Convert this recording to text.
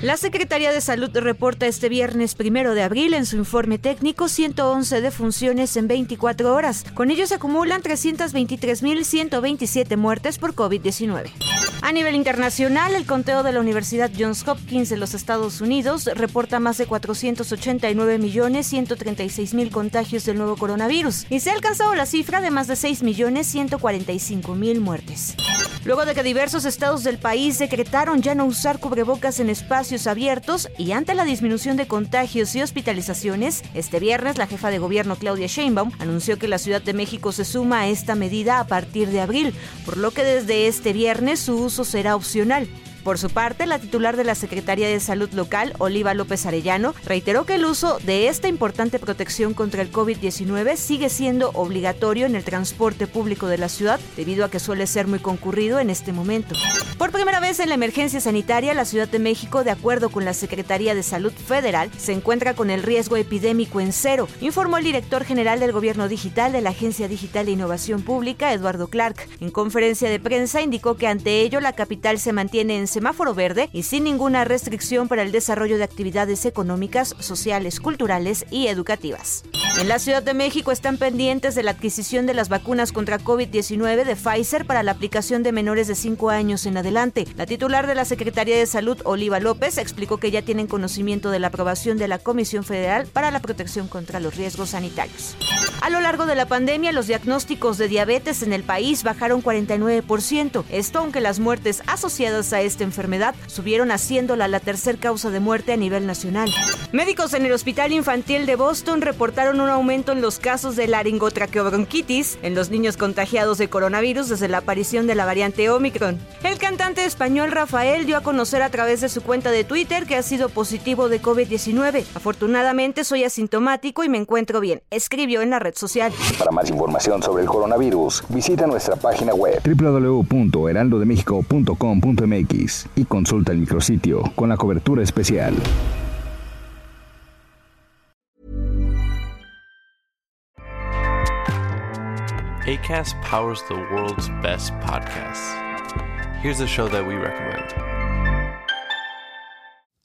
La Secretaría de Salud reporta este viernes primero de abril en su informe técnico 111 defunciones en 24 horas. Con ello se acumulan 323.127 muertes por COVID-19. A nivel internacional, el conteo de la Universidad Johns Hopkins de los Estados Unidos reporta más de 489.136.000 contagios del nuevo coronavirus y se ha alcanzado la cifra de más de 6.145.000 muertes. Luego de que diversos estados del país decretaron ya no usar cubrebocas en espacios abiertos y ante la disminución de contagios y hospitalizaciones, este viernes la jefa de gobierno Claudia Sheinbaum anunció que la Ciudad de México se suma a esta medida a partir de abril, por lo que desde este viernes su uso será opcional. Por su parte, la titular de la Secretaría de Salud Local, Oliva López Arellano, reiteró que el uso de esta importante protección contra el COVID-19 sigue siendo obligatorio en el transporte público de la ciudad, debido a que suele ser muy concurrido en este momento. Por primera vez en la emergencia sanitaria, la Ciudad de México, de acuerdo con la Secretaría de Salud Federal, se encuentra con el riesgo epidémico en cero, informó el director general del Gobierno Digital de la Agencia Digital de Innovación Pública, Eduardo Clark. En conferencia de prensa indicó que ante ello la capital se mantiene en semáforo verde y sin ninguna restricción para el desarrollo de actividades económicas, sociales, culturales y educativas. En la Ciudad de México están pendientes de la adquisición de las vacunas contra COVID-19 de Pfizer para la aplicación de menores de 5 años en adelante. La titular de la Secretaría de Salud, Oliva López, explicó que ya tienen conocimiento de la aprobación de la Comisión Federal para la Protección contra los Riesgos Sanitarios. A lo largo de la pandemia, los diagnósticos de diabetes en el país bajaron 49%. Esto aunque las muertes asociadas a esta enfermedad subieron haciéndola la tercer causa de muerte a nivel nacional. Médicos en el Hospital Infantil de Boston reportaron un aumento en los casos de laringotraqueobronquitis en los niños contagiados de coronavirus desde la aparición de la variante Omicron. El cantante español Rafael dio a conocer a través de su cuenta de Twitter que ha sido positivo de COVID-19. Afortunadamente soy asintomático y me encuentro bien, escribió en la red social. Para más información sobre el coronavirus, visita nuestra página web www.heraldodemexico.com.mx y consulta el micrositio con la cobertura especial. ACAST powers the world's best podcasts. Here's a show that we recommend.